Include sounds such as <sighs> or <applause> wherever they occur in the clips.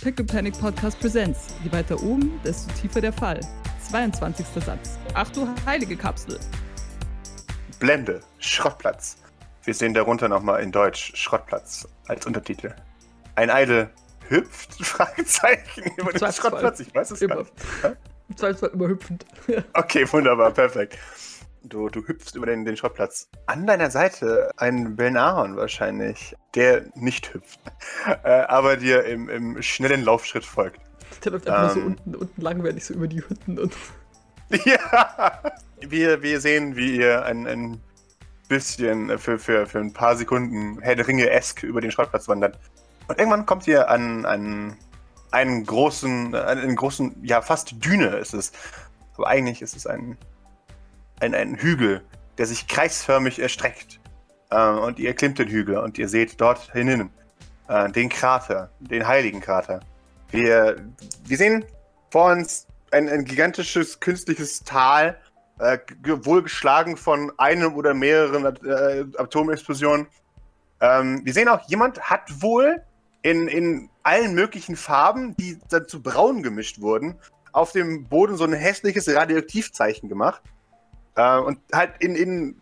Pickle Panic Podcast Presents. Je weiter oben, desto tiefer der Fall. 22. Satz. Ach du heilige Kapsel. Blende, Schrottplatz. Wir sehen darunter nochmal in Deutsch Schrottplatz als Untertitel. Ein Eide hüpft? <laughs> Fragezeichen über den Schrottplatz. Ich weiß es immer. gar nicht. Im Zweifelsfall immer hüpfend. <laughs> Okay, wunderbar, perfekt. Du, du hüpfst über den, den Schrottplatz. An deiner Seite ein Belnahorn wahrscheinlich, der nicht hüpft, <laughs> äh, aber dir im, im schnellen Laufschritt folgt. Der läuft einfach Ähm. nur so unten, unten langweilig so über die Hütten und. <laughs> Ja! Wir, wir sehen, wie ihr ein, ein bisschen äh, für, für, für ein paar Sekunden Herr der Ringe-esk über den Schrottplatz wandert. Und irgendwann kommt ihr an, an einen großen, an einen großen, ja, fast Düne ist es. Aber eigentlich ist es ein, ein, ein Hügel, der sich kreisförmig erstreckt. Äh, und ihr erklimmt den Hügel und ihr seht dort hinnen äh, den Krater, den heiligen Krater. Wir, wir sehen vor uns ein, ein gigantisches künstliches Tal, äh, ge- wohl geschlagen von einem oder mehreren äh, Atomexplosionen. Ähm, wir sehen auch, jemand hat wohl in, in allen möglichen Farben, die dann zu braun gemischt wurden, auf dem Boden so ein hässliches Radioaktivzeichen gemacht. Äh, und halt in, in,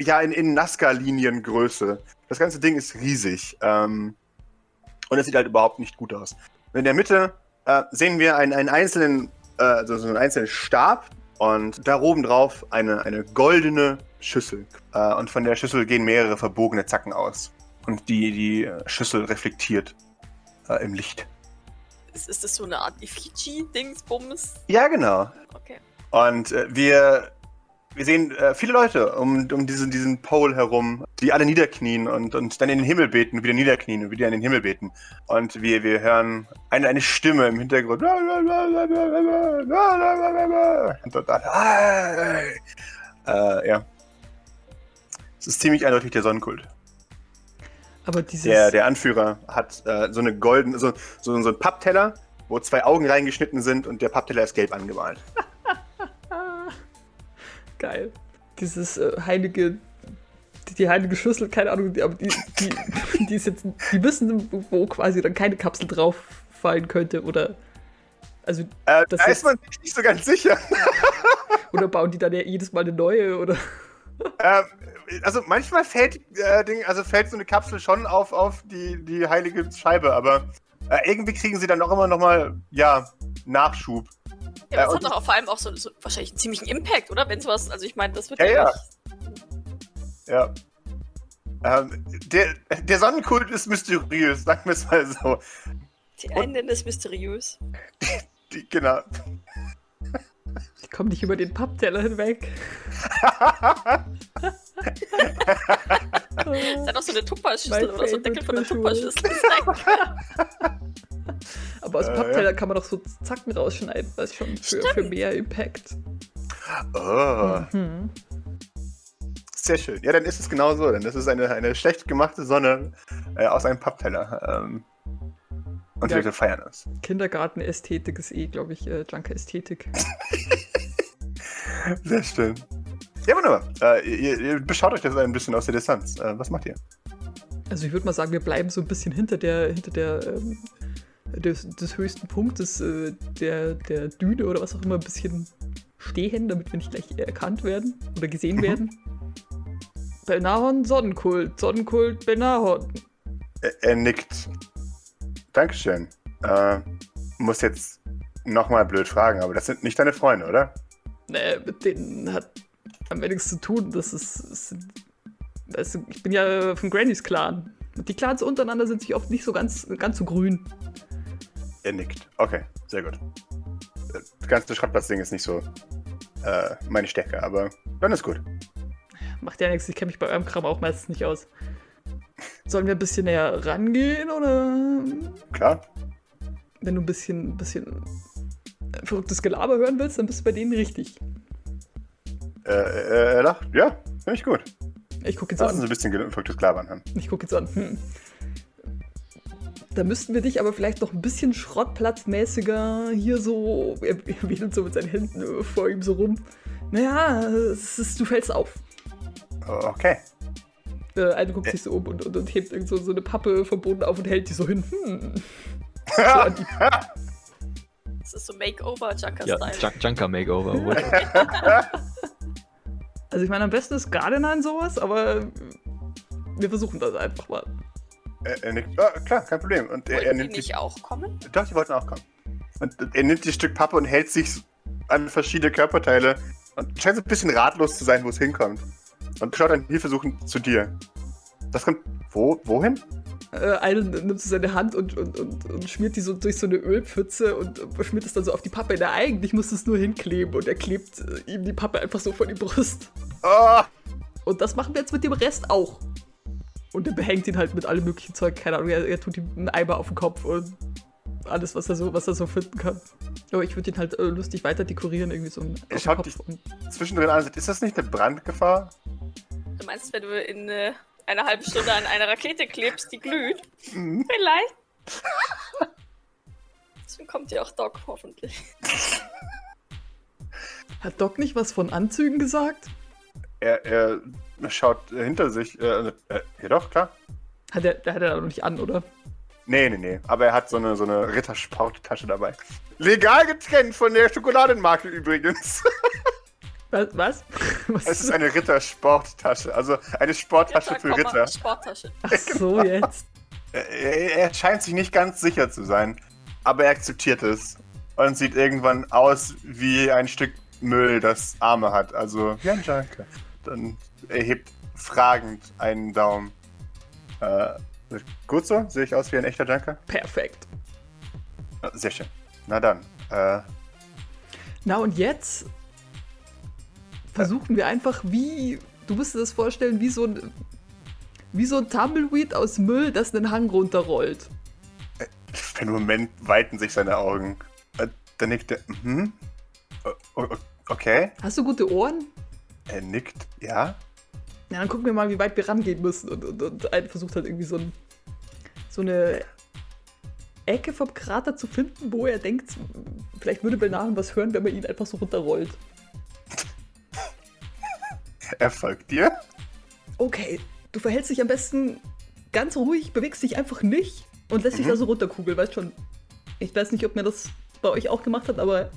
ja, in, in Nazca-Liniengröße. Das ganze Ding ist riesig. Ähm, und es sieht halt überhaupt nicht gut aus. In der Mitte äh, sehen wir einen, einen einzelnen, äh, also so einen einzelnen Stab und da oben drauf eine, eine goldene Schüssel. Äh, und von der Schüssel gehen mehrere verbogene Zacken aus. Und die, die äh, Schüssel reflektiert äh, im Licht. Ist, ist das so eine Art Effigie-Dingsbums? Ja, genau. Okay. Und äh, wir, wir sehen äh, viele Leute um, um diesen, diesen Pole herum, die alle niederknien und, und dann in den Himmel beten und wieder niederknien und wieder in den Himmel beten. Und wir, wir hören eine, eine Stimme im Hintergrund. Und dann, äh, ja. Es ist ziemlich eindeutig der Sonnenkult. Aber dieses. Der, der Anführer hat äh, so eine goldene, so, so, so einen Pappteller, wo zwei Augen reingeschnitten sind und der Pappteller ist gelb angemalt. Geil. Dieses äh, heilige. Die, die heilige Schüssel, keine Ahnung, die, aber die, die, <laughs> die ist jetzt. Die wissen, wo quasi dann keine Kapsel drauf fallen könnte. Oder. Also, Äh, Das da ist- man sich nicht so ganz sicher. <laughs> oder bauen die dann ja jedes Mal eine neue? Oder. ähm, also manchmal fällt, äh, Ding, also fällt so eine Kapsel schon auf, auf die, die heilige Scheibe, aber äh, irgendwie kriegen sie dann auch immer noch mal, ja, Nachschub. Ja, Äh, das hat doch auch vor allem auch so, so wahrscheinlich einen ziemlichen Impact, oder? Wenn sowas, also ich meine, das wird Ja, ja. nicht- Ja. Ähm, der, der Sonnenkult ist mysteriös, sagen wir es mal so. Die einen nennen es mysteriös. <laughs> Die, genau. Ich komme nicht über den Pappteller hinweg. <laughs> Ist ja doch so eine Tupperschüssel oder so ein Deckel von der Tupperschüssel. <laughs> Aber aus Äh, Pappteller kann man doch so Zacken rausschneiden, was schon für, für mehr Impact. Oh, Hm. sehr schön. Ja, dann ist es genau so. Dann ist es eine, eine schlecht gemachte Sonne äh, aus einem Pappteller. Ähm, und die Ja. Leute feiern es. Kindergarten-Ästhetik ist eh, glaube ich, äh, Junker-Ästhetik. <laughs> Sehr schön. Ja, wunderbar. Äh, ihr, ihr beschaut euch das ein bisschen aus der Distanz. Äh, was macht ihr? Also ich würde mal sagen, wir bleiben so ein bisschen hinter der, hinter der, ähm, des, des höchsten Punktes äh, der, der Düne oder was auch immer ein bisschen stehen, damit wir nicht gleich erkannt werden oder gesehen Mhm. werden. Belnahon, Sonnenkult, Sonnenkult, Belnahon. Er, er nickt. Dankeschön. Äh, muss jetzt nochmal blöd fragen, aber das sind nicht deine Freunde, oder? Nee, mit denen hat am nichts zu tun. Das ist. Weißt du, ich bin ja von Grannys Clan. Die Clans untereinander sind sich oft nicht so ganz, ganz so grün. Er nickt. Okay, sehr gut. Das ganze Schrottplatzding ist nicht so äh, meine Stärke, aber dann ist gut. Macht ja nichts, ich kenne mich bei eurem Kram auch meistens nicht aus. Sollen wir ein bisschen näher rangehen oder Klar. wenn du ein bisschen, bisschen verrücktes Gelaber hören willst, dann bist du bei denen richtig. Äh, äh, er lacht. Ja, finde ich gut. Ich gucke jetzt Lass uns an. ein bisschen verrücktes Klabern haben. Ich gucke jetzt an. Hm. Da müssten wir dich aber vielleicht noch ein bisschen schrottplatzmäßiger hier so. Er <laughs> er wedelt so mit seinen Händen äh, vor ihm so rum. Naja, es ist, du fällst auf. Okay. Äh, eine guckt sich so um und, und, und hebt irgend so, so eine Pappe vom Boden auf und hält die so hin. Hm. <laughs> So an die, Das ist so Makeover Ja, Junker-Style. Junk Junker Makeover. what? <laughs> also ich meine, am besten ist Gardiner in sowas, aber wir versuchen das einfach mal. Er, er nickt. Ah, klar, kein Problem. Und er, er Wollten die nimmt die, nicht auch kommen? Doch, die wollten auch kommen. Und er nimmt die Stück Pappe und hält sich an verschiedene Körperteile und scheint so ein bisschen ratlos zu sein, wo es hinkommt. Und schaut dann hilfesuchend zu dir. Das kommt. Wo? Wohin? Äh, Einen nimmt so seine Hand und, und, und, und schmiert die so durch so eine Ölpfütze und schmiert es dann so auf die Pappe. Na, eigentlich muss es nur hinkleben und er klebt äh, ihm die Pappe einfach so vor die Brust. Oh! Und das machen wir jetzt mit dem Rest auch. Und er behängt ihn halt mit allem möglichen Zeug, keine Ahnung, er, er tut ihm einen Eimer auf den Kopf und alles, was er so, was er so finden kann. Aber ich würde ihn halt äh, lustig weiter dekorieren, irgendwie so einen auf den schaut Kopf dich- Zwischendrin an, ist das nicht eine Brandgefahr? Du meinst, wenn du in äh, einer halben Stunde an einer Rakete klebst, die glüht? Mhm. Vielleicht. Deswegen kommt ja auch Doc, hoffentlich. Hat Doc nicht was von Anzügen gesagt? Er, er schaut hinter sich. Äh, äh, ja, doch, klar. Hat er, der hat er noch nicht an, oder? Nee, nee, nee. Aber er hat so eine, so eine Rittersporttasche dabei. Legal getrennt von der Schokoladenmarke übrigens. <laughs> Was? Was? <laughs> was Es ist eine Rittersporttasche. Also eine Sporttasche für Komma, Ritter. Sporttasche. Ach <laughs> so, jetzt. Er, er scheint sich nicht ganz sicher zu sein. Aber er akzeptiert es. Und sieht irgendwann aus wie ein Stück Müll, das Arme hat. Also wie ein Junker. Dann erhebt fragend einen Daumen. Äh, gut so? Sehe ich aus wie ein echter Junker? Perfekt. Ja, Sehr schön. Na dann. Äh, Na und jetzt versuchen wir einfach, wie, du musst dir das vorstellen, wie so ein, wie so ein Tumbleweed aus Müll, das einen Hang runterrollt. für einen Moment weiten sich seine Augen. Äh, Dann nickt er. Mhm. Okay. Hast du gute Ohren? Er nickt. Ja. Ja, dann gucken wir mal, wie weit wir rangehen müssen. Und, und, und ein versucht halt irgendwie so, ein, so eine Ecke vom Krater zu finden, wo er denkt, vielleicht würde Belnahen was hören, wenn man ihn einfach so runterrollt. Er folgt dir. Okay, du verhältst dich am besten ganz ruhig, bewegst dich einfach nicht und lässt dich Mhm. da so runterkugeln, weißt schon. Ich weiß nicht, ob mir das bei euch auch gemacht hat, aber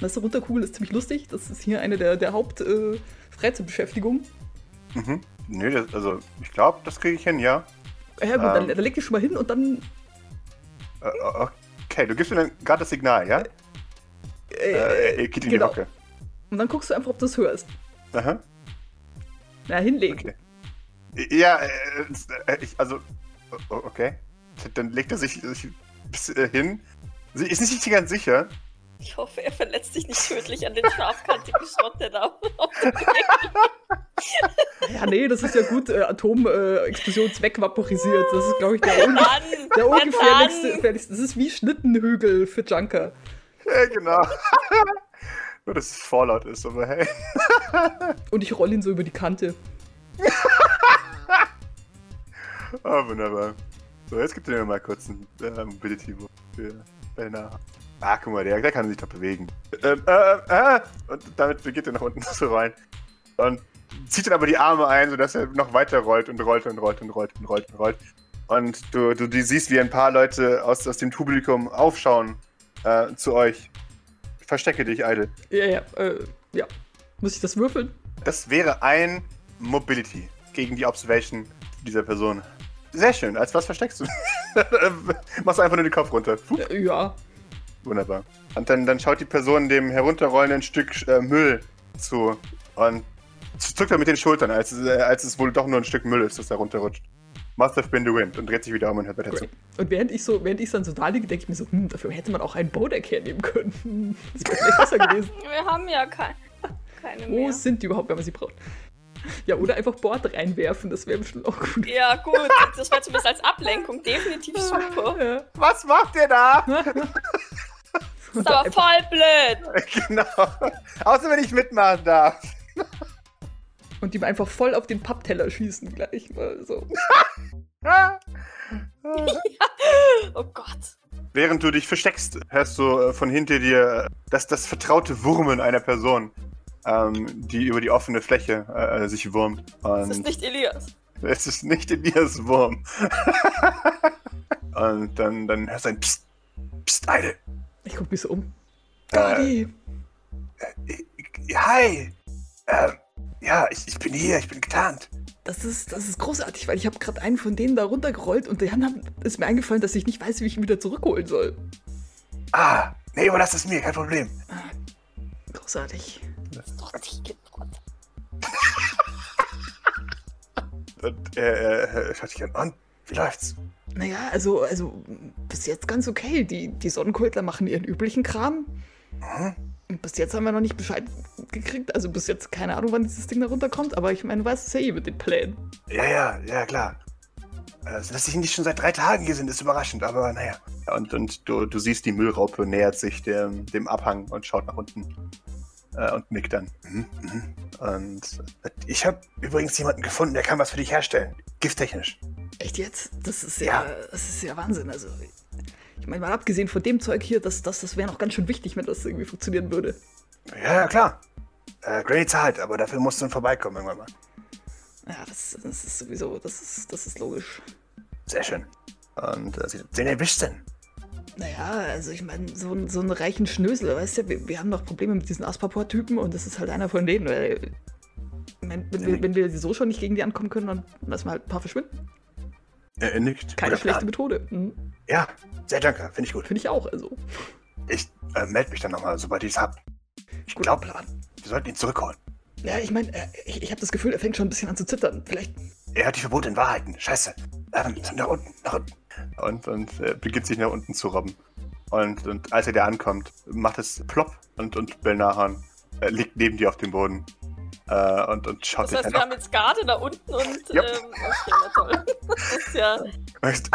das runterkugeln ist ziemlich lustig. Das ist hier eine der, der Haupt-Freizeitbeschäftigungen. Mhm. Nö, das, also ich glaube, das kriege ich hin, ja. ja gut, dann, Ähm. dann leg dich schon mal hin und dann Äh, okay, du gibst mir dann gerade das Signal, ja? äh, Äh, geht in genau. die Hocke. Und dann guckst du einfach, ob du es hörst. Aha. Na, hinlegen. Okay. Ja, äh, äh, ich, also, okay. Dann legt er sich, äh, hin. Sie ist nicht ganz sicher. Ich hoffe, er verletzt dich nicht tödlich an den scharfkantigen Schrott, der da Ja, nee, das ist ja gut äh, Atomexplosion wegvaporisiert. Das ist, glaube ich, der, un der ungefährlichste. Das ist wie Schnittenhügel für Junker. Ja, genau. <laughs> Nur, dass es Fallout ist, aber hey. <laughs> Und ich roll ihn so über die Kante. Oh, <laughs> wunderbar. So, jetzt gibt er mir mal kurz einen äh, Mobility für Bellner. Ah, guck mal, der, der kann sich doch bewegen. Ähm, äh, äh, und damit beginnt er nach unten <laughs> zu rollen. Und zieht dann aber die Arme ein, sodass er noch weiter rollt und rollt und rollt und rollt und rollt und rollt. Und du, du, du siehst, wie ein paar Leute aus, aus dem Publikum aufschauen äh, zu euch. Verstecke dich, Idle. Ja, ja, äh, ja. Muss ich das würfeln? Das wäre ein Mobility gegen die Observation dieser Person. Sehr schön. Als was versteckst du? <laughs> Machst einfach nur den Kopf runter. Puh, Äh, ja. wunderbar. Und dann, dann schaut die Person dem herunterrollenden Stück äh, Müll zu und zuckt er mit den Schultern, als, es- äh, als es wohl doch nur ein Stück Müll ist, das da runterrutscht. Must have been the wind und dreht sich wieder um und hört weiter zu. Und während ich so, während ich dann so da liege, denke ich mir so, hm, dafür hätte man auch einen Bowdeck hernehmen können. <laughs> Das wäre besser gewesen. Wir haben ja kein, keine Wo mehr. sind die überhaupt, wenn man sie braucht? <laughs> Ja, oder einfach Bord reinwerfen, das wäre bestimmt auch gut. Ja, gut, <laughs> das wäre zumindest als Ablenkung definitiv super. Ja. Was macht ihr da? <laughs> Das ist aber voll blöd. genau. Außer wenn ich mitmachen darf. Und ihm einfach voll auf den Pappteller schießen gleich mal so. Oh Gott. Während du dich versteckst, hörst du äh, von hinter dir äh, das, das vertraute Wurmen einer Person, ähm, die über die offene Fläche äh, sich wurmt. Das ist Und nicht Elias. es ist nicht Elias Wurm. <laughs> Und dann, dann hörst du ein Psst. Psst, Eile. Ich guck mich so um. Gadi! Äh, Hi. Ähm, ja, ich, ich bin hier, ich bin getarnt. Das ist, das ist großartig, weil ich habe gerade einen von denen da runtergerollt und dann haben, ist mir eingefallen, dass ich nicht weiß, wie ich ihn wieder zurückholen soll. Ah, nee, überlass es mir, kein Problem. Großartig. <laughs> Und äh, äh, schaut sich an. Und, wie läuft's? Naja, also, also bis jetzt ganz okay. Die, die Sonnenkultler machen ihren üblichen Kram. Mhm. Und bis jetzt haben wir noch nicht Bescheid gekriegt. Also bis jetzt keine Ahnung, wann dieses Ding da runterkommt. Aber ich meine, du weißt es ja eh mit den Plänen. Ja, ja, ja, klar. Äh, dass sie nicht schon seit drei Tagen hier sind, ist überraschend, aber naja. Und, und du, du siehst, die Müllraupe nähert sich dem, dem Abhang und schaut nach unten. Äh, und nickt dann. Mhm, mhm. Und ich habe übrigens jemanden gefunden, der kann was für dich herstellen. Gifttechnisch. Echt jetzt? Das ist ja, das ist ja Wahnsinn. Also, ich meine, mal abgesehen von dem Zeug hier, das, das, das wäre noch ganz schön wichtig, wenn das irgendwie funktionieren würde. Ja, ja, klar. Äh, Granny zahlt, aber dafür musst du dann vorbeikommen irgendwann mal. Ja, das, das ist sowieso, das ist, das ist logisch. Sehr schön. Und äh, wen erwischt denn? Naja, also ich meine, so, so einen reichen Schnösel, weißt du, wir, wir haben noch Probleme mit diesen Aspaport-Typen und das ist halt einer von denen. Weil, mein, wenn, wir, wenn wir so schon nicht gegen die ankommen können, dann lassen wir halt ein paar verschwinden. Er, er nickt. Keine Guter schlechte Plan. Methode. Mhm. Ja, sehr danke, finde ich gut. Finde ich auch, also. Ich äh, melde mich dann nochmal, sobald ich es hab. Ich glaube, Plan. wir sollten ihn zurückholen. Ja, ich meine, äh, ich, ich habe das Gefühl, er fängt schon ein bisschen an zu zittern. Vielleicht. Er hat die verbotenen Wahrheiten. Scheiße. Ähm, nach unten, nach unten. Und, und äh, beginnt sich nach unten zu robben. Und, und als er da ankommt, macht es plopp und, und Belnahan äh, liegt neben dir auf dem Boden. Äh, und, und schaut Das dich heißt, dann wir an. haben jetzt Garde da unten und. <laughs> Ja. Ähm, okay, na toll. <laughs> Das ist ja. Alter,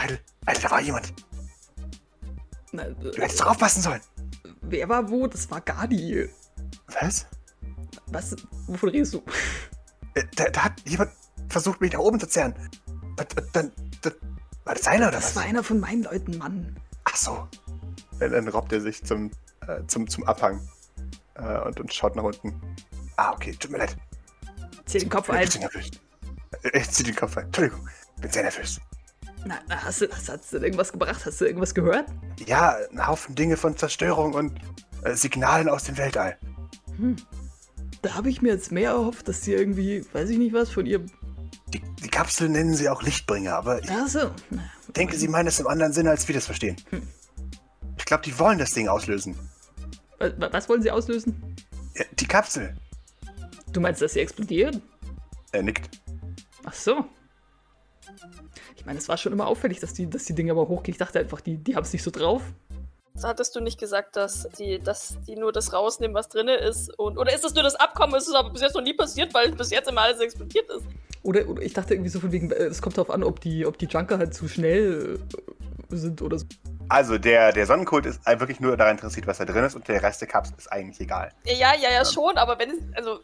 Alter, da war jemand. Na, Du äh, hättest doch aufpassen sollen. wer war wo? Das war Gadi. Was? Was? Wovon redest du? Äh, da, da hat jemand versucht, mich nach oben zu zerren. Und, und dann, dann. War das einer oder Das was? war einer von meinen Leuten, Mann. Ach so. Dann, dann robbt er sich zum, äh, zum, zum Abhang äh, und, und schaut nach unten. Ah, okay, tut mir leid. Zieh den Kopf Ich bin ein. Äh, Ich zieh den Kopf ein. Entschuldigung, bin sehr nervös. Na, na, hast, du, hast, hast du irgendwas gebracht? Hast du irgendwas gehört? Ja, ein Haufen Dinge von Zerstörung und äh, Signalen aus dem Weltall. Hm. Da habe ich mir jetzt mehr erhofft, dass sie irgendwie, weiß ich nicht was, von ihr. Die, die Kapsel nennen sie auch Lichtbringer, aber ich Achso. denke, sie meinen es im anderen Sinne, als wir das verstehen. Hm. Ich glaube, die wollen das Ding auslösen. Was, was wollen sie auslösen? Ja, die Kapsel. Du meinst, dass sie explodieren? Er nickt. Ach so. Ich meine, es war schon immer auffällig, dass die, dass die Dinge aber hochgehen. Ich dachte einfach, die, die haben es nicht so drauf. Hattest du nicht gesagt, dass die, dass die nur das rausnehmen, was drin ist? Und, oder ist es nur das Abkommen? Ist es aber bis jetzt noch nie passiert, weil bis jetzt immer alles explodiert ist? Oder, oder ich dachte irgendwie so von wegen, äh, es kommt darauf an, ob die, ob die Junker halt zu schnell äh, sind oder so. Also, der, der Sonnenkult ist wirklich nur daran interessiert, was da drin ist und der Rest der Kapsel ist eigentlich egal. Ja, ja, ja, schon, aber wenn es, also,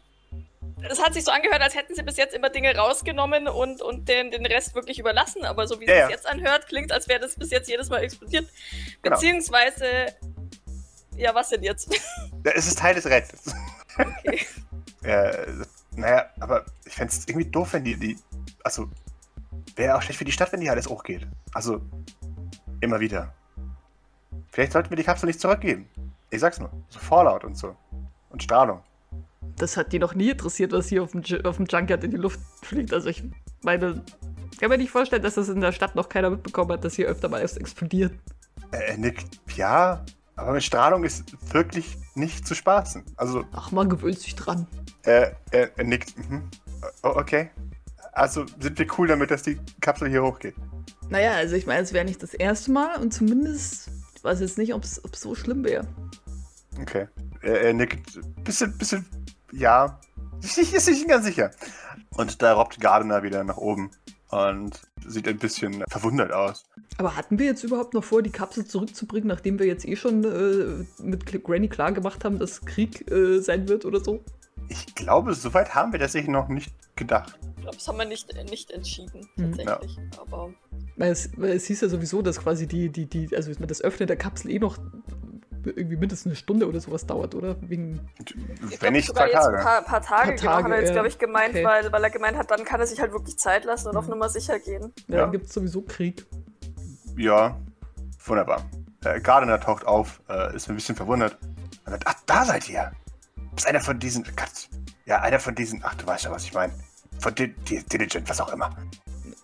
es hat sich so angehört, als hätten sie bis jetzt immer Dinge rausgenommen und, und den, den Rest wirklich überlassen, aber so wie es Ja, sich ja. jetzt anhört, klingt, als wäre das bis jetzt jedes Mal explodiert. Genau. Beziehungsweise, ja, was denn jetzt? <laughs> Ja, Es ist Teil des Rätsels. Okay. <laughs> Äh, naja, aber ich fände es irgendwie doof, wenn die, die also, wäre auch schlecht für die Stadt, wenn die alles hochgeht. Also, immer wieder. Vielleicht sollten wir die Kapsel nicht zurückgeben. Ich sag's nur. So Fallout und so. Und Strahlung. Das hat die noch nie interessiert, was hier auf dem, auf dem Junkyard in die Luft fliegt. Also ich meine, ich kann mir nicht vorstellen, dass das in der Stadt noch keiner mitbekommen hat, dass hier öfter mal erst explodiert. Äh, er nickt. Ja, aber mit Strahlung ist wirklich nicht zu spaßen. Also, Ach, man gewöhnt sich dran. äh, er, er nickt. Mhm. Okay. Also sind wir cool damit, dass die Kapsel hier hochgeht. Naja, also ich meine, es wäre nicht das erste Mal und zumindest, ich weiß jetzt nicht, ob es so schlimm wäre. Okay. Er, er nickt. Bisschen, bisschen, ja. Ist nicht, ist nicht ganz sicher. Und da robbt Gardner wieder nach oben und sieht ein bisschen verwundert aus. Aber hatten wir jetzt überhaupt noch vor, die Kapsel zurückzubringen, nachdem wir jetzt eh schon äh, mit Granny klar gemacht haben, dass Krieg äh, sein wird oder so? Ich glaube, soweit haben wir tatsächlich noch nicht gedacht. Ich glaube, das haben wir nicht, nicht entschieden, Mhm. tatsächlich. Aber Weil es, es hieß ja sowieso, dass quasi die, die, die, also das Öffnen der Kapsel eh noch irgendwie mindestens eine Stunde oder sowas dauert, oder? Wegen. Wenn nicht jetzt Tage. Ein paar, paar Tage, Paar genau, hat Tage, er jetzt, glaube ich, gemeint, Okay. weil, weil er gemeint hat, dann kann er sich halt wirklich Zeit lassen und auf. Nummer sicher gehen. Ja, Ja. dann gibt es sowieso Krieg. Ja, wunderbar. Äh, Gardner taucht auf, äh, ist ein bisschen verwundert. Und sagt, ach, da seid ihr. Ist einer von diesen. Gott, Ja, einer von diesen. Ach, du weißt ja, was ich meine. Von Di Di Diligent, was auch immer.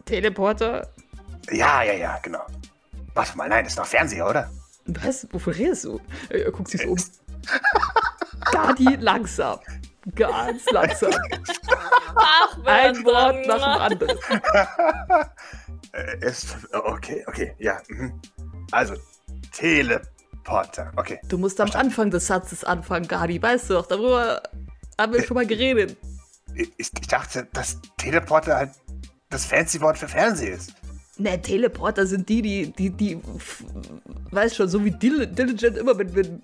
Teleporter? Ja, ja, ja, genau. Warte mal, nein, das ist noch Fernseher, oder? Was? Wovon redest du? Äh, Er guckt sich so um. Gadi <laughs> langsam. Ganz langsam. Ach, Ein Wort nach dem anderen. Äh, ist. Okay, okay, ja. mhm. Also, Teleporter. Okay. Du musst am Anfang des Satzes anfangen, Gadi. Weißt du doch, darüber haben wir schon mal geredet. Ich, ich dachte, dass Teleporter halt das fancy Wort für Fernsehen ist. Ne, Teleporter sind die, die, die, die, weiß schon, so wie Dil Diligent immer, wenn, wenn,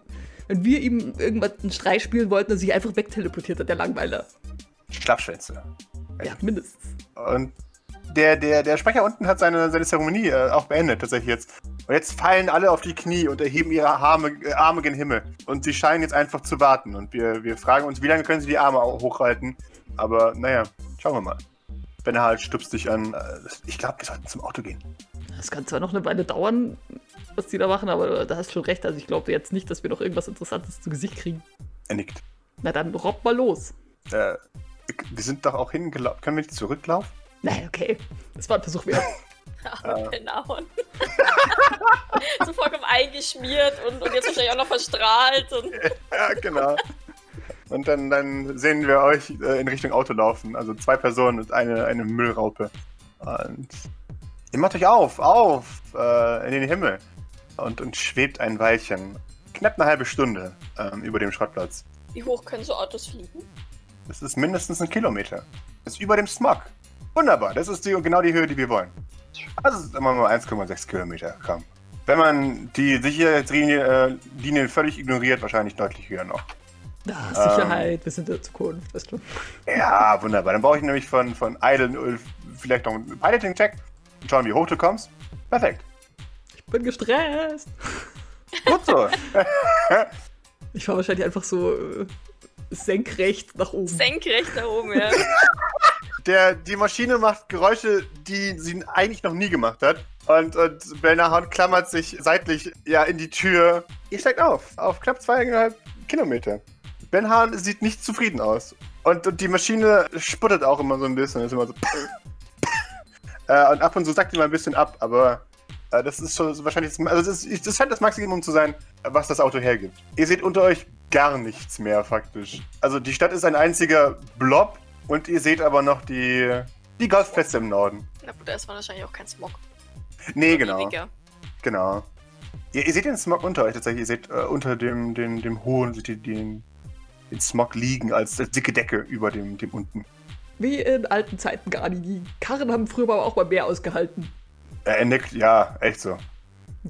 wenn wir ihm irgendwas einen Streich spielen wollten und sich einfach wegteleportiert hat, der Langweiler. Schlappschwänze. Ja, mindestens. Und der, der, der Sprecher unten hat seine, seine Zeremonie äh, auch beendet, tatsächlich jetzt. Und jetzt fallen alle auf die Knie und erheben ihre Arme, äh, Arme gen Himmel. Und sie scheinen jetzt einfach zu warten. Und wir, wir fragen uns, wie lange können sie die Arme au- hochhalten? Aber naja, schauen wir mal. Ben halt stupst dich an. Äh, Ich glaube, wir sollten zum Auto gehen. Das kann zwar noch eine Weile dauern, was die da machen, aber da hast schon recht. Also ich glaube jetzt nicht, dass wir noch irgendwas Interessantes zu Gesicht kriegen. Er nickt. Na dann robbt mal los. Äh, wir sind doch auch hingelaufen. Können wir nicht zurücklaufen? Nein, okay. Das war ein Versuch wert. Arme Penahon. so vollkommen eingeschmiert und, und jetzt wahrscheinlich auch noch verstrahlt. Und <laughs> Ja, genau. Und dann, dann sehen wir euch äh, in Richtung Auto laufen. Also zwei Personen und eine, eine Müllraupe. Und ihr macht euch auf, auf, äh, in den Himmel. Und, und schwebt ein Weilchen. Knapp eine halbe Stunde ähm, über dem Schrottplatz. wie hoch können so Autos fliegen? Das ist mindestens ein Kilometer. Das ist über dem Smog. Wunderbar, das ist die, genau die Höhe, die wir wollen. Also ist immer nur 1,6 Kilometer. Komm. Wenn man die Sicherheitslinien äh, Linien völlig ignoriert, wahrscheinlich deutlich höher noch. Ah, Sicherheit, wir sind in der Zukunft, weißt du. Ja, wunderbar. Dann brauche ich nämlich von, von Idle vielleicht noch einen Piloting-Check. Und schauen, wie hoch du kommst. Perfekt. Ich bin gestresst. <laughs> Gut so. <laughs> Ich war wahrscheinlich einfach so äh, senkrecht nach oben. Senkrecht da oben, ja. <laughs> Der, die Maschine macht Geräusche, die sie eigentlich noch nie gemacht hat. Und, und Belnahon klammert sich seitlich ja, in die Tür. Ihr steigt auf. Auf knapp zweieinhalb Kilometer. Ben Hahn sieht nicht zufrieden aus. Und, und die Maschine sputtet auch immer so ein bisschen. Ist immer so. <laughs> äh, und ab und zu sackt die mal ein bisschen ab, aber äh, das ist schon wahrscheinlich. Das, also das, ist, das scheint das Maximum zu sein, was das Auto hergibt. Ihr seht unter euch gar nichts mehr, faktisch. Also die Stadt ist ein einziger Blob und ihr seht aber noch die, die Golfplätze im Norden. Na gut, da ist wahrscheinlich auch kein Smog. Nee, genau. Genau. Ihr, ihr seht den Smog unter euch tatsächlich. Ihr seht äh, unter dem, dem, dem hohen, seht ihr den, den Smog liegen als, als dicke Decke über dem, dem unten. Wie in alten Zeiten gar nicht. Die Karren haben früher aber auch mal mehr ausgehalten. Äh, er nickt, ja, echt so.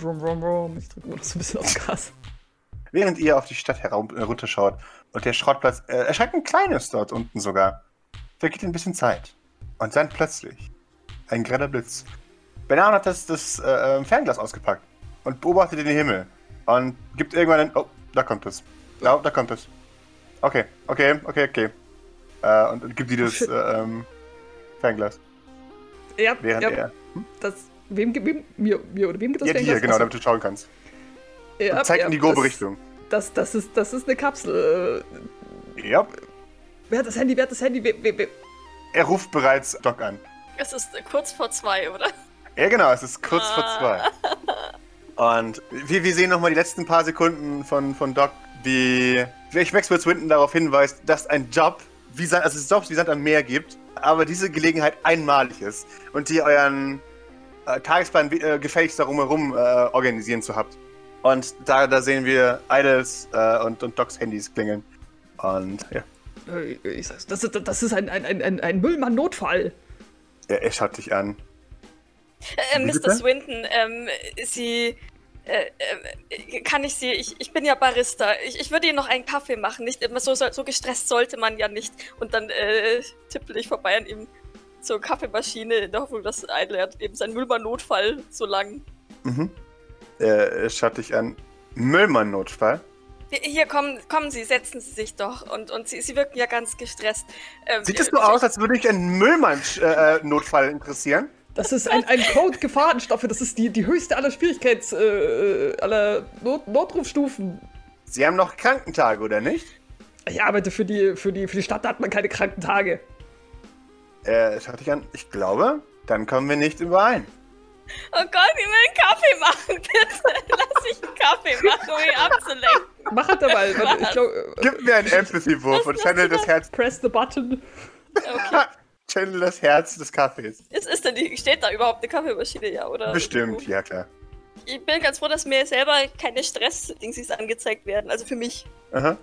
Rum, rum, rum. Ich drücke immer noch so ein bisschen aufs Gas. Während ihr auf die Stadt herum, äh, und der Schrottplatz äh, erscheint ein kleines dort unten sogar. Vergeht ein bisschen Zeit. Und dann plötzlich ein greller Blitz. Benan hat das, das äh, äh, Fernglas ausgepackt und beobachtet den Himmel und gibt irgendwann ein. Oh, da kommt es. Ja, da kommt es. Okay, okay, okay, okay. Äh, und, und gibt dir das <laughs> äh, ähm, Fernglas. Ja, Während ja er. das. Wem, gibt- wem, mir, mir oder wem geht das Ja, dir, Fernglas? genau, Achso, damit du schauen kannst. ja, Und zeigt ja, in die grobe das- Richtung. Das, das, ist, das ist eine Kapsel. Äh, Ja, wer hat das Handy? Wer hat das Handy? Wer, wer, wer? er ruft bereits Doc an. Es ist kurz vor zwei, oder? Ja, genau, es ist kurz vor Ah. zwei. Und wir, wir sehen nochmal die letzten paar Sekunden von, von Doc, wie vielleicht Maxwell Swinton darauf hinweist, dass ein Job, wie Sand, also es Jobs wie Sand am Meer gibt, aber diese Gelegenheit einmalig ist und ihr euren äh, Tagesplan äh, gefälligst darum herum äh, organisieren zu habt. Und da, da sehen wir Idols äh, und, und Docs Handys klingeln. Und ja, Äh, Ich sag's, das ist, das ist ein, ein, ein, ein, Müllmann-Notfall. er, er schaut dich an. Äh, Mr. Swinton, ähm, Sie. Äh, äh, kann ich Sie. Ich, ich bin ja Barista. Ich, ich würde Ihnen noch einen Kaffee machen. Nicht immer so, so, gestresst sollte man ja nicht. Und dann äh, tippel ich vorbei an ihm zur Kaffeemaschine in der Hoffnung, dass hat eben sein Müllmann-Notfall so lang. Mhm. Er, er schaut dich an. Müllmann-Notfall. Hier, kommen, kommen Sie, setzen Sie sich doch. Und, und Sie, Sie wirken ja ganz gestresst. Ähm, Sieht es äh, so aus, als würde dich ein Müllmann-Notfall interessieren? Das ist ein, ein Code Gefahrenstoffe. Das ist die, die höchste aller Schwierigkeits, äh, aller Not Notrufstufen. Sie haben noch Krankentage, oder nicht? Ich arbeite für die, für die, für die Stadt, da hat man keine kranken Tage. Äh, schau dich an. Ich glaube, dann kommen wir nicht überein. Oh Gott, ich will einen Kaffee machen, <laughs> bitte. Lass mich einen Kaffee machen, um ihn abzulenken. Mach halt dabei. Warte, ich glaub, äh, Gib mir einen Empathy-Wurf und channel das Herz. press the button. Okay. Channel das Herz des Kaffees. Ist, ist denn die, steht da überhaupt eine Kaffeemaschine, ja, oder? Bestimmt, ja klar. Ich bin ganz froh, dass mir selber keine Stress-Dingsies angezeigt werden. Also für mich. Aha.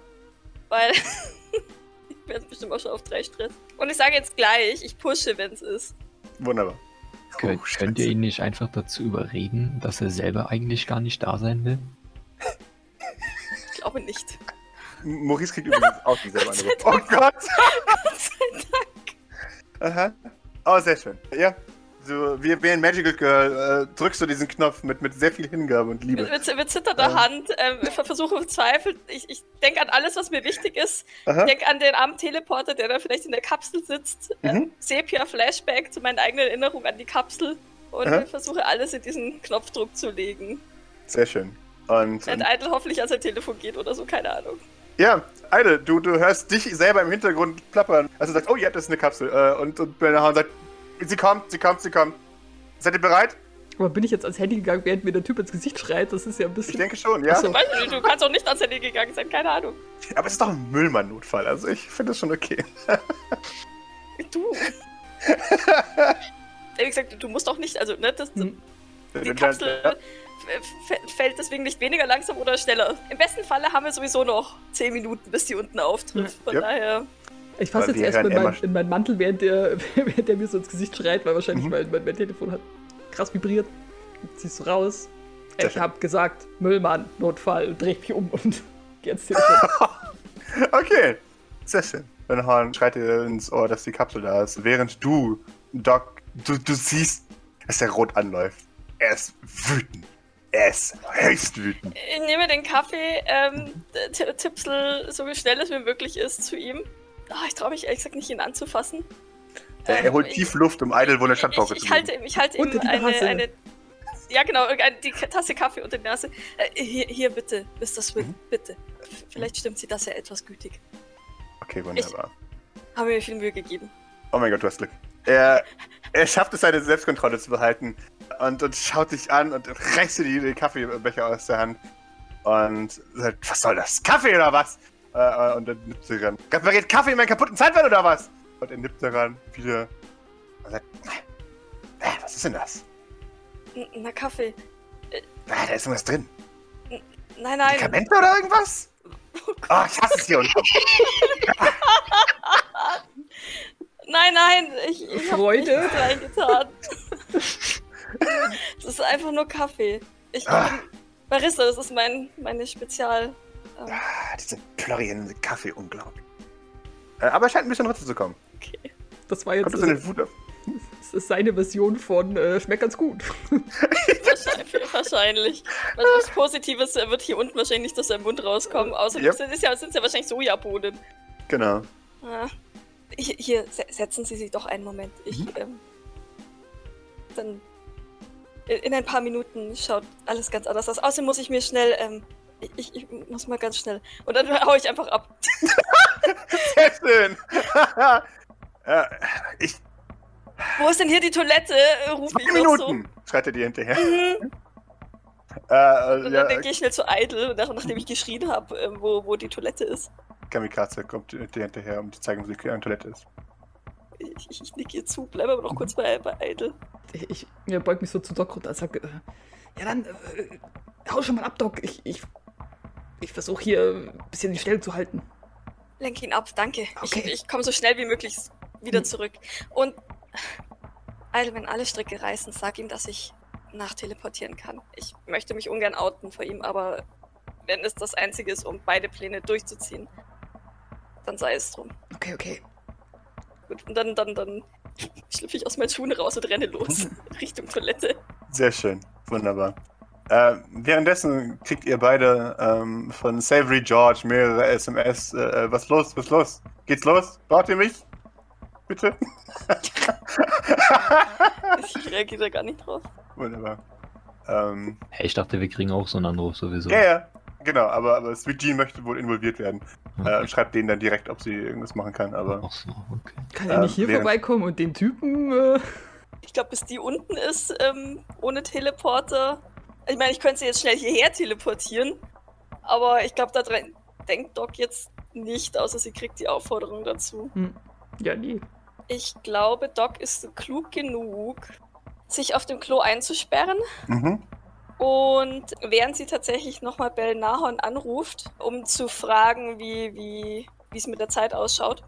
Weil <laughs> ich bin jetzt bestimmt auch schon auf drei Stress. Und ich sage jetzt gleich, ich pushe, wenn es ist. Wunderbar. Könnt, Oh, könnt ihr ihn nicht einfach dazu überreden, dass er selber eigentlich gar nicht da sein will? Ich glaube nicht. Maurice kriegt übrigens auch dieselbe Antwort. Oh Gott! <laughs> Gott sei Dank. Aha. Oh, sehr schön. Ja. So, wie, wie ein Magical Girl äh, drückst du diesen Knopf mit, mit sehr viel Hingabe und Liebe. Mit, mit, mit zitternder Ähm. Hand, ich versuche verzweifelt. Ich, ich denke an alles, was mir wichtig ist. Aha. Ich denke an den armen Teleporter, der da vielleicht in der Kapsel sitzt. Mhm. Ähm, Sepia-Flashback zu meinen eigenen Erinnerungen an die Kapsel. Und Aha. ich versuche alles in diesen Knopfdruck zu legen. Sehr schön. Und, und Idle hoffentlich an sein Telefon geht oder so, keine Ahnung. Ja, Eide, du, du hörst dich selber im Hintergrund plappern. Also du sagst, oh ja, das ist eine Kapsel. Äh, und, und Bernhard sagt, sie kommt, sie kommt, sie kommt. Seid ihr bereit? Aber bin ich jetzt ans Handy gegangen, während mir der Typ ins Gesicht schreit? Das ist ja ein bisschen. Ich denke schon, ja. So. Weiß ich nicht, du kannst auch nicht ans Handy gegangen sein, keine Ahnung. Aber es ist doch ein Müllmann-Notfall. Also ich finde das schon okay. <laughs> Du. <laughs> Wie gesagt, du musst doch nicht, also, ne, das, Hm. die Kapsel Ja. f- f- fällt deswegen nicht weniger langsam oder schneller. Im besten Falle haben wir sowieso noch 10 Minuten, bis die unten auftritt. Von Ja. daher. Ich fasse jetzt erstmal in, mein, in meinen Mantel, während der, <laughs> während der mir so ins Gesicht schreit, weil wahrscheinlich Mhm. mein, mein, mein Telefon hat krass vibriert. Ziehst du raus. Sehr ich schön. hab gesagt, Müllmann, Notfall, und dreh mich um und <laughs> geh ins Telefon. <laughs> Okay, sehr schön. Wenn Horn schreit dir ins Ohr, dass die Kapsel da ist, während du, Doc, du, du siehst, dass er rot anläuft. Er ist wütend. Er ist höchst wütend. Ich nehme den Kaffee, ähm, Tipsel so schnell es mir möglich ist zu ihm. Ah, ich traue mich ehrlich gesagt nicht, ihn anzufassen. Er, er Ähm, holt ich- tief Luft, um Idle wohl eine Stadtpauke ich, zu ich halte ihm, ich halte ihm eine, eine. Ja, genau, eine, die Tasse Kaffee unter die Nase. Äh, hier, hier, bitte, Mr. Swin, Mhm. bitte. Vielleicht stimmt sie das ja etwas gütig. Okay, wunderbar. Haben mir viel Mühe gegeben. Oh mein Gott, du hast Glück. Er, er schafft es, seine Selbstkontrolle zu behalten und, und schaut dich an und reißt dir die, den Kaffeebecher aus der Hand und sagt, was soll das? Kaffee oder was? Äh, äh, und dann nippt sie ran. Repariert Kaffee in meinen kaputten Zeitwert oder was? Und er nippt daran wieder und sagt, äh, was ist denn das? Na, Kaffee. Ah, da ist irgendwas drin. Nein, nein. Medikamente oder irgendwas? Oh, ich hasse es hier unten. <laughs> Nein, nein, ich, ich Freude. hab nichts reingetan. <laughs> <laughs> das ist einfach nur Kaffee. Ich Ah. bin Barista, das ist mein, meine Spezial. Ähm, Ah, diese florierende Kaffee, unglaublich. Äh, aber er scheint ein bisschen runterzukommen. okay. Das war jetzt Kommt das in den Wut auf? <laughs> das ist seine Version von äh, schmeckt ganz gut. <laughs> Wahrscheinlich. wahrscheinlich. Was, was Positives wird hier unten wahrscheinlich nicht aus seinem Mund rauskommen. Außerdem Yep. sind es ja, sind's ja wahrscheinlich Sojabohnen. Genau. Ah. Hier, hier, se- setzen Sie sich doch einen Moment. Ich, Mhm. ähm, dann. In in ein paar Minuten schaut alles ganz anders aus. Außerdem muss ich mir schnell, ähm, ich, ich, muss mal ganz schnell. Und dann <laughs> hau ich einfach ab. Sehr schön. <laughs> äh, ich. Wo ist denn hier die Toilette? Äh, Rufe Zwei ich Minuten! Schreit er dir hinterher. so. Mhm. Äh, Und äh, dann ja, gehe ich schnell zu Idle, nach, nachdem ich geschrien habe, ähm, wo, wo die Toilette ist. Kamikaze kommt dir hinterher, um zu zeigen, wo die Toilette ist. Ich, ich, ich nick ihr zu, bleibe aber noch kurz bei, bei Idle. Ich, ich beug mich so zu Doc runter und sag, äh, ja dann, äh, hau schon mal ab, Doc. Ich, ich, ich versuche hier ein bisschen die Stelle zu halten. Lenk ihn ab, danke. Okay. Ich, ich komme so schnell wie möglich wieder Hm. zurück. Und Idle, wenn alle Stricke reißen, sag ihm, dass ich nachteleportieren kann. Ich möchte mich ungern outen vor ihm, aber wenn es das Einzige ist, um beide Pläne durchzuziehen, dann sei es drum. Okay, okay. Gut, und dann, dann, dann schlüpfe ich aus meinen Schuhen raus und renne los <laughs> Richtung Toilette. Sehr schön. Wunderbar. Äh, währenddessen kriegt ihr beide ähm, von Savory George mehrere SMS. Äh, was los? Was los? Geht's los? Braucht ihr mich? Bitte? <laughs> Ich reagiere gar nicht drauf. Wunderbar. Ähm, Hey, ich dachte, wir kriegen auch so einen Anruf sowieso. ja, ja, genau, aber, aber Sweet Jean möchte wohl involviert werden. Äh, Okay. und schreibt denen dann direkt, ob sie irgendwas machen kann, aber. Ach so, okay. Kann er Ähm, nicht hier während- vorbeikommen und den Typen. Äh, Ich glaube, bis die unten ist, ähm, ohne Teleporter. Ich meine, ich könnte sie jetzt schnell hierher teleportieren. Aber ich glaube, da drin denkt Doc jetzt nicht, außer sie kriegt die Aufforderung dazu. ja, nee. Ich glaube, Doc ist klug genug, sich auf dem Klo einzusperren. Mhm. Und während sie tatsächlich nochmal Belnahon anruft, um zu fragen, wie wie wie es mit der Zeit ausschaut.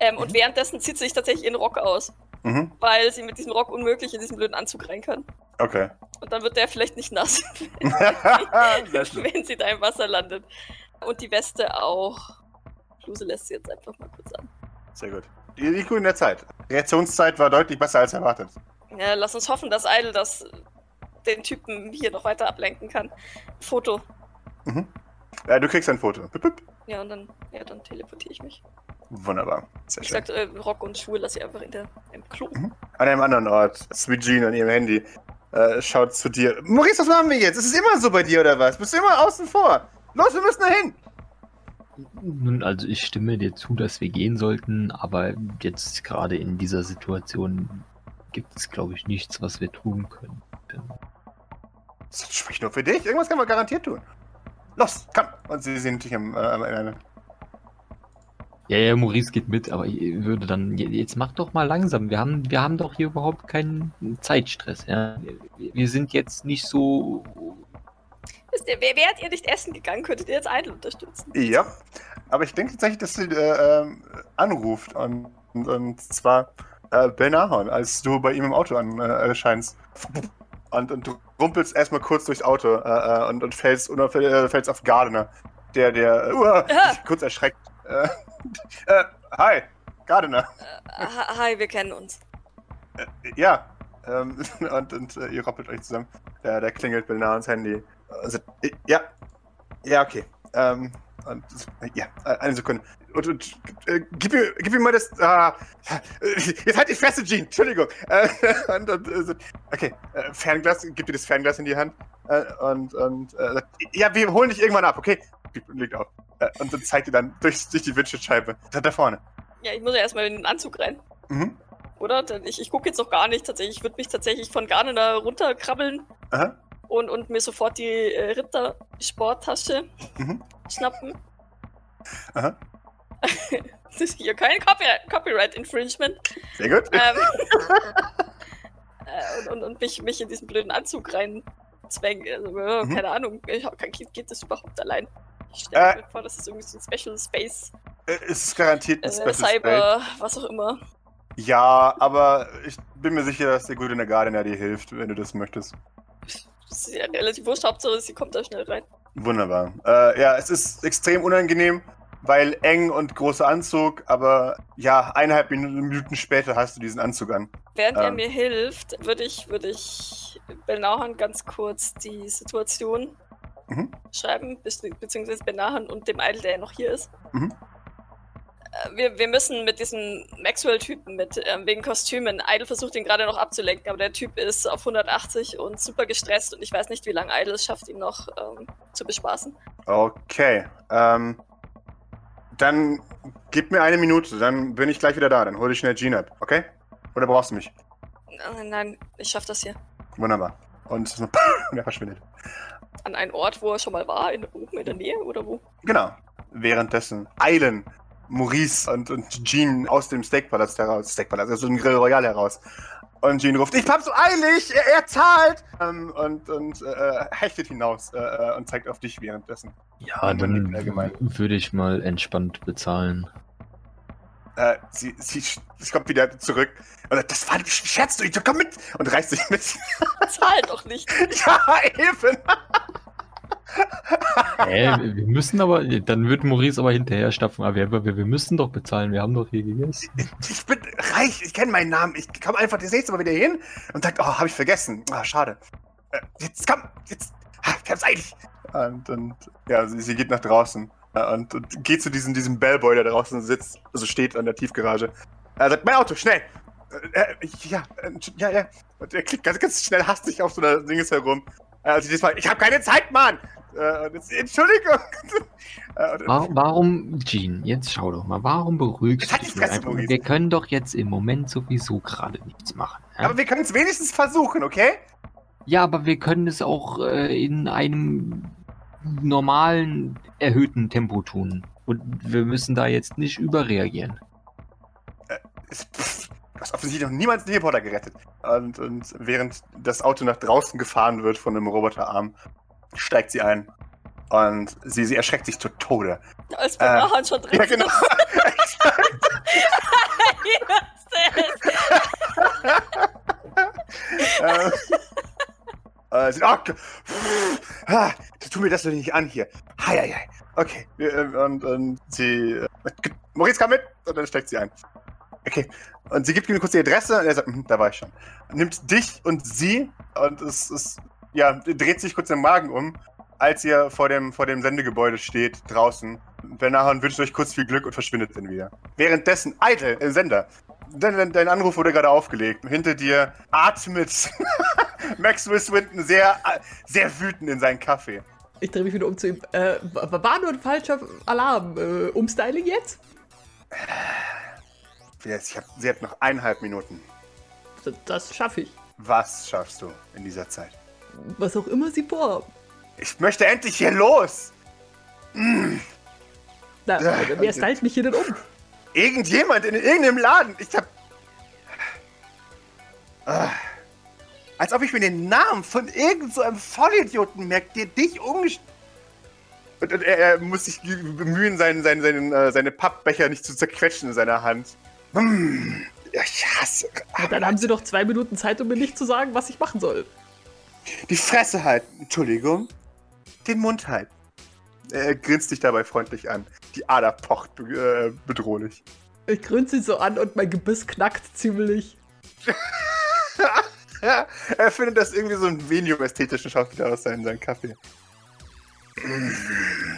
Ähm, Und Mhm. währenddessen zieht sie sich tatsächlich ihren Rock aus, Mhm. weil sie mit diesem Rock unmöglich in diesen blöden Anzug rein kann. Okay. Und dann wird der vielleicht nicht nass, <laughs> schön. wenn sie da im Wasser landet. Und die Weste auch. Fluse lässt sie jetzt einfach mal kurz an. Sehr gut. Die, die in der Zeit. Reaktionszeit war deutlich besser als erwartet. Ja, lass uns hoffen, dass Idle das den Typen hier noch weiter ablenken kann. Foto. Äh, du kriegst ein Foto. Bip, bip. Ja, und dann, ja, dann teleportiere ich mich. Wunderbar. Sehr Wie schön. gesagt, äh, Rock und Schuhe lasse ich einfach in der, im Klo. An einem anderen Ort. Sweet Jean an ihrem Handy. Äh, schaut zu dir. Maurice, was machen wir jetzt? Ist es immer so bei dir oder was? Bist du immer außen vor? Los, wir müssen dahin. Nun, also ich stimme dir zu, dass wir gehen sollten, aber jetzt gerade in dieser Situation gibt es, glaube ich, nichts, was wir tun können. Das spricht nur für dich. Irgendwas können wir garantiert tun. Los, komm. Und sie sind natürlich am, äh, am Ende. Ja, ja, Maurice geht mit, aber ich würde dann, jetzt mach doch mal langsam. Wir haben, wir haben doch hier überhaupt keinen Zeitstress, ja. Wir- sind jetzt nicht so. Wisst ihr, wer wärt ihr nicht essen gegangen, könntet ihr jetzt Idle unterstützen. Ja. Aber ich denke tatsächlich, dass sie äh, ähm, anruft. Und, und, und zwar äh, Ben Ahorn, als du bei ihm im Auto an, äh, erscheinst. Und, und du rumpelst erstmal kurz durchs Auto äh, äh, und, und fällst, äh, fällst auf Gardner. Der, der, uh, dich kurz erschreckt. Äh, <laughs> äh, hi, Gardner. Äh, hi, wir kennen uns. Äh, ja. Ähm, <laughs> und und äh, ihr rappelt euch zusammen. Der, der klingelt Bill ans Handy. Also, äh, ja. Ja, okay. Ähm, äh, ja, eine Sekunde. Und, und äh, gib, mir, gib mir mal das. Ah, jetzt halt die Fresse, Jean. Entschuldigung. Äh, <laughs> und, und, äh, okay, äh, Fernglas, gib dir das Fernglas in die Hand. Und, und ja, wir holen dich irgendwann ab, okay? Und legt auf. Und dann zeigt ihr dann durch, durch die Windschutzscheibe. Da, da vorne. Ja, ich muss ja erstmal in den Anzug rein. Mhm. Oder? Denn ich, ich gucke jetzt noch gar nicht tatsächlich. Ich würde mich tatsächlich von Gardener runterkrabbeln Aha. Und, und mir sofort die äh, Ritter-Sporttasche Mhm. schnappen. Aha. <laughs> Das ist hier kein Copy Copyright Infringement. Sehr gut. ähm, <laughs> äh, und, und, und mich, mich in diesen blöden Anzug reinzwängen. Also, äh, Mhm. Keine Ahnung, ich, hab- kann, geht, geht das überhaupt allein? Ich stelle Äh. mir vor, das ist irgendwie so ein Special Space, Äh, Es ist garantiert ein Special. Cyber, was auch immer. Ja, aber ich bin mir sicher, dass der gute Nagardiner dir hilft, wenn du das möchtest. Ist ja relativ wurscht, Hauptsache sie kommt da schnell rein. Wunderbar. Äh, ja, es ist extrem unangenehm, weil eng und großer Anzug, aber ja, eineinhalb Minuten, später hast du diesen Anzug an. Während er Ähm. mir hilft, würde ich, würde ich Belnahan ganz kurz die Situation Mhm. schreiben, beziehungsweise Belnahan und dem Idol, der ja noch hier ist. Mhm. Äh, Wir, wir müssen mit diesem Maxwell-Typen, mit ähm, wegen Kostümen, Idol versucht ihn gerade noch abzulenken, aber der Typ ist auf 180 und super gestresst und ich weiß nicht, wie lange Idol es schafft, ihn noch ähm, zu bespaßen. Okay. Ähm, dann gib mir eine Minute, dann bin ich gleich wieder da. Dann hol ich schnell Jean ab, okay? Oder brauchst du mich? Äh, nein, ich schaff das hier. Wunderbar. <laughs> Und er verschwindet. An einen Ort, wo er schon mal war, in, oben in der Nähe oder wo? Genau. Währenddessen eilen Maurice und, und Jean aus dem Steakpalast heraus. Steakpalast, also dem Grill Royal heraus. Und Jean ruft, ich hab so eilig, er, er zahlt! Ähm, und und äh, hechtet hinaus äh, äh, und zeigt auf dich währenddessen. Ja, Und dann dann allgemein. würde ich mal entspannt bezahlen. Äh, sie, sie, sch- sie kommt wieder zurück. Und sagt, das war ein Scherz, du, komm mit! Und reißt sich mit. Zahl doch nicht. <laughs> ja, eben! Hä, wir müssen aber, dann wird Maurice aber hinterher stapfen. Aber wir, wir, wir müssen doch bezahlen, wir haben doch hier gegessen. Ich bin reich, ich kenne meinen Namen. Ich komme einfach das nächste Mal wieder hin und sagt, oh, habe ich vergessen. Ah, schade. Äh, jetzt komm, jetzt. Ha, ich hab's eilig. Und, und ja, sie, sie geht nach draußen und, und geht zu diesem, diesem Bellboy, der draußen sitzt, also steht an der Tiefgarage. Er sagt, mein Auto, schnell. äh, äh, ja, äh, ja, ja. Und er klickt ganz, ganz schnell hastig auf so einer Dinges herum. Äh, Also diesmal, ich habe keine Zeit, Mann! Äh, jetzt, Entschuldigung! <laughs> Äh, Warum, warum, Jean, jetzt schau doch mal, warum beruhigst du dich einfach? Wir können doch jetzt im Moment sowieso gerade nichts machen. Ja? Aber wir können es wenigstens versuchen, okay? ja, aber wir können es auch äh, in einem normalen, erhöhten Tempo tun. Und wir müssen da jetzt nicht überreagieren. Es- pff, Du hast offensichtlich noch niemals einen Reporter gerettet. Und, und während das Auto nach draußen gefahren wird von einem Roboterarm, steigt sie ein. Und sie, sie erschreckt sich zu Tode. Als Bernard schon drin Ja, genau. <laughs> <laughs> äh, äh, sie, oh, ah, tu mir das doch nicht an hier. Hei, hei, hei. Okay. äh, Und, und sie. Äh, Maurice, komm mit! Und dann steigt sie ein. Okay. Und sie gibt ihm kurz die Adresse und er sagt, "Mhm, da war ich schon. Nimmt dich und sie und es ist. Ja, dreht sich kurz den Magen um, als ihr vor dem, vor dem Sendegebäude steht, draußen. Bernahon wünscht euch kurz viel Glück und verschwindet dann wieder. Währenddessen, Eitel, im Sender. Dein, dein, dein Anruf wurde gerade aufgelegt. Hinter dir atmet <laughs> Maxwell Swinton sehr, sehr wütend in seinen Kaffee. Ich drehe mich wieder um zu ihm. Äh, wa- war nur ein falscher Alarm. Äh, Umstyling jetzt? <sighs> Yes, hab, sie hat noch eineinhalb Minuten. Das, das schaffe ich. Was schaffst du in dieser Zeit? Was auch immer sie vorhaben. Ich möchte endlich hier los! Na, Ja, wer okay. stylt mich hier denn um? Irgendjemand in irgendeinem Laden. Ich hab. Ah. Als ob ich mir den Namen von irgendeinem so einem Vollidioten merke, der dich umgesch... Und, und er, er muss sich bemühen, seinen, seinen, seinen, äh, seine Pappbecher nicht zu zerquetschen in seiner Hand. Hm. Ja, ich hasse. Na, dann haben sie doch zwei Minuten Zeit, um mir nicht zu sagen, was ich machen soll. Die Fresse halten. Entschuldigung. Den Mund halten. Er grinst dich dabei freundlich an. Die Ader pocht äh, bedrohlich. Ich grinse sie so an und mein Gebiss knackt ziemlich. Ja, <laughs> er findet das irgendwie so einen Venium-ästhetischen Schauspieler aus seinem, seinem Kaffee.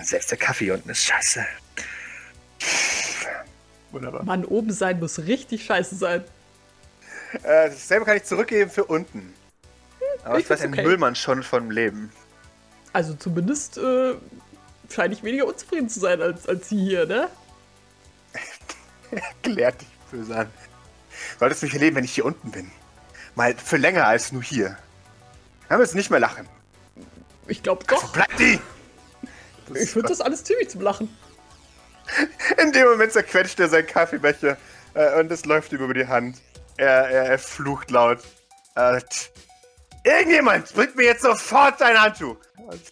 Selbst der Kaffee unten ist scheiße. Wunderbar. Mann, oben sein muss richtig scheiße sein. Äh, dasselbe kann ich zurückgeben für unten. Aber ich weiß ein okay. Müllmann schon vom Leben. Also zumindest äh, scheine ich weniger unzufrieden zu sein als, als sie hier, ne? <laughs> Klärt dich böse an. Solltest mich erleben, wenn ich hier unten bin. Mal für länger als nur hier. Dann wirst du nicht mehr lachen. Ich glaube doch. Bleib die! Ich finde das alles ziemlich zum Lachen. In dem Moment zerquetscht er seinen Kaffeebecher äh, und es läuft ihm über die Hand. Er, er, er flucht laut. Äh. Irgendjemand bringt mir jetzt sofort ein Handtuch! Und,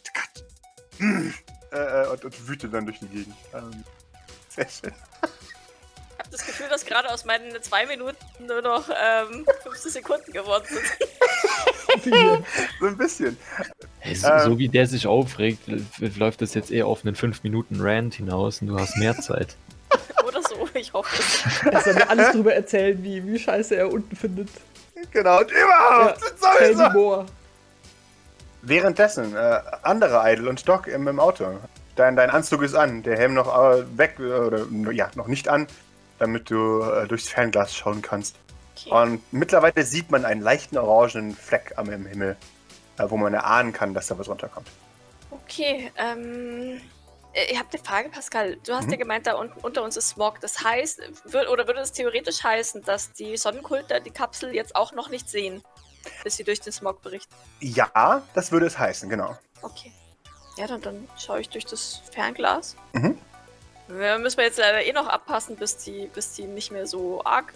äh, und, und wütet dann durch die Gegend. Ähm, sehr schön. Ich habe das Gefühl, dass gerade aus meinen zwei Minuten nur noch ähm, 15 Sekunden geworden sind. So ein bisschen. Hey, so, Ähm. so wie der sich aufregt, läuft das jetzt eher auf einen 5 Minuten Rant hinaus und du hast mehr Zeit. <laughs> Oder so, ich hoffe es. Er soll mir alles drüber erzählen, wie, wie scheiße er unten findet. Genau, und überhaupt! Me sowieso. Währenddessen, äh, andere Idol und Doc im, im Auto. Dein, dein Anzug ist an, der Helm noch äh, weg, äh, oder ja, noch nicht an, damit du äh, durchs Fernglas schauen kannst. Okay. Und mittlerweile sieht man einen leichten orangenen Fleck am im Himmel, äh, wo man erahnen kann, dass da was runterkommt. Okay, ähm. äh, Ich habe eine Frage, Pascal. Du hast Mhm. ja gemeint, da unten unter uns ist Smog. Das heißt, wür- oder würde es theoretisch heißen, dass die Sonnenkulter die Kapsel jetzt auch noch nicht sehen, bis sie durch den Smog berichten? Ja, das würde es heißen, genau. Okay. Ja, dann, dann schaue ich durch das Fernglas. Mhm. Wir müssen wir jetzt leider eh noch abpassen, bis die, bis die nicht mehr so arg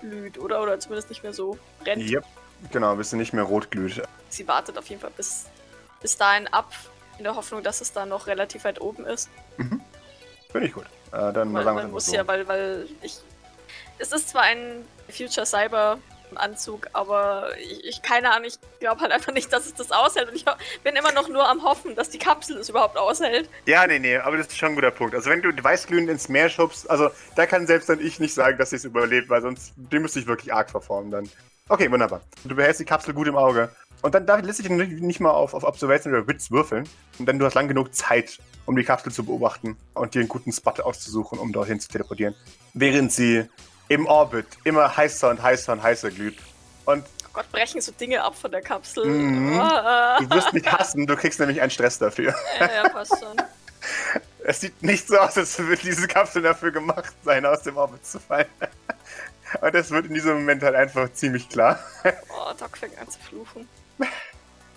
blüht, oder? Oder zumindest nicht mehr so brennt. Yep. Genau, bis sie nicht mehr rot glüht. Sie wartet auf jeden Fall bis, bis dahin ab, in der Hoffnung, dass es da noch relativ weit oben ist. Finde ich gut. Äh, dann Weil sagen wir das muss so. ja, weil, weil ich. Es ist zwar ein Future Cyber Anzug, aber ich, ich keine Ahnung, ich glaube halt einfach nicht, dass es das aushält. Und ich bin immer noch nur am Hoffen, dass die Kapsel es überhaupt aushält. Ja, nee, nee, aber das ist schon ein guter Punkt. Also wenn du weißglühend ins Meer schubst, also da kann selbst dann ich nicht sagen, dass sie es überlebt, weil sonst den müsste ich wirklich arg verformen dann. Okay, wunderbar. Du behältst die Kapsel gut im Auge. Und dann lässt sich nicht nicht mal auf, auf Observation oder Witz würfeln. Und dann du hast lang genug Zeit, um die Kapsel zu beobachten und dir einen guten Spot auszusuchen, um dorthin zu teleportieren. Während sie im Orbit immer heißer und heißer und heißer glüht. Und Oh Gott, brechen so Dinge ab von der Kapsel. Mhm. Ah, du wirst mich hassen, du kriegst nämlich einen Stress dafür. ja, ja, passt schon. <laughs> Es sieht nicht so aus, als würde diese Kapsel dafür gemacht sein, aus dem Orbit zu fallen. <laughs> Und das wird in diesem Moment halt einfach ziemlich klar. <laughs> Oh, Doc fängt an zu fluchen.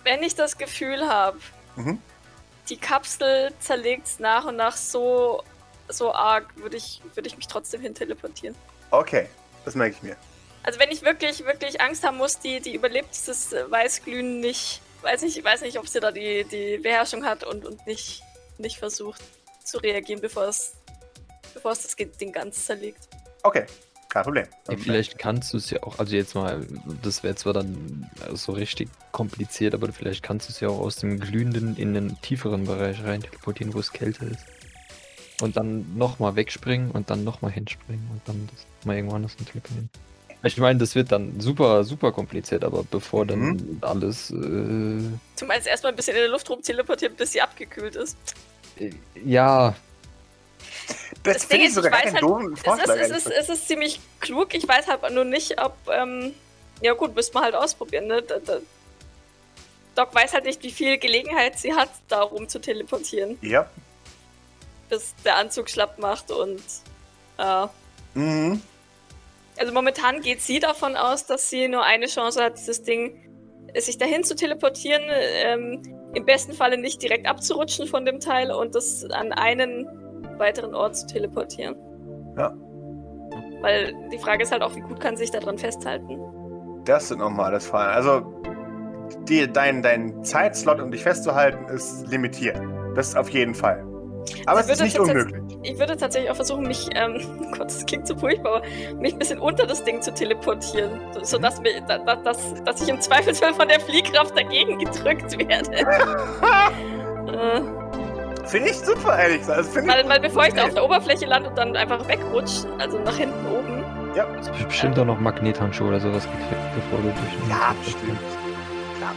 Wenn ich das Gefühl habe, Mhm. die Kapsel zerlegt nach und nach so, so arg, würde ich, würde ich mich trotzdem hin teleportieren. Okay, das merke ich mir. Also wenn ich wirklich, wirklich Angst haben muss, die, die überlebt dieses äh, Weißglühen nicht. Weiß nicht, ich weiß nicht, ob sie da die, die Beherrschung hat und, und nicht, nicht versucht zu reagieren, bevor es, bevor es das Ding ganz zerlegt. Okay, kein Problem. Ja, vielleicht kannst du es ja auch, also jetzt mal, das wäre zwar dann so richtig kompliziert, aber vielleicht kannst du es ja auch aus dem glühenden in den tieferen Bereich rein teleportieren, wo es kälter ist. Und dann nochmal wegspringen und dann nochmal hinspringen und dann das mal irgendwo anders hin teleportieren. Ich meine, das wird dann super, super kompliziert, aber bevor dann alles, äh, Du meinst erstmal ein bisschen in der Luft rum teleportieren, bis sie abgekühlt ist. äh, ja, Das, Das Ding ist, sogar ich weiß halt- Es ist, es, ist, es ist ziemlich klug, ich weiß halt nur nicht, ob. Ähm, ja, gut, müsste man halt ausprobieren, ne? Da, da, Doc weiß halt nicht, wie viel Gelegenheit sie hat, darum zu teleportieren, Ja. Bis der Anzug schlapp macht und. Äh, Mhm. also momentan geht sie davon aus, dass sie nur eine Chance hat, dieses Ding, äh, sich dahin zu teleportieren, ähm, im besten Falle nicht direkt abzurutschen von dem Teil und das an einen weiteren Ort zu teleportieren. Ja. Weil die Frage ist halt auch, wie gut kann sie sich daran festhalten. Das sind nochmal das Fall. Also, die, dein, dein Zeitslot, um dich festzuhalten, ist limitiert. Das auf jeden Fall. Aber Sie es ist würde nicht unmöglich. Ich würde tatsächlich auch versuchen, mich, ähm, <laughs> Gott, das klingt so furchtbar, aber mich ein bisschen unter das Ding zu teleportieren, so, sodass mir, da, da, dass, dass ich im Zweifelsfall von der Fliehkraft dagegen gedrückt werde. <laughs> äh, Finde ich super, ehrlich gesagt. Also, weil, weil bevor ich da auf der Oberfläche lande und dann einfach wegrutsche, also nach hinten oben, ich. Ja, du hast bestimmt auch noch Magnethandschuhe oder sowas gekriegt, bevor du durch ja bestimmt. Klar.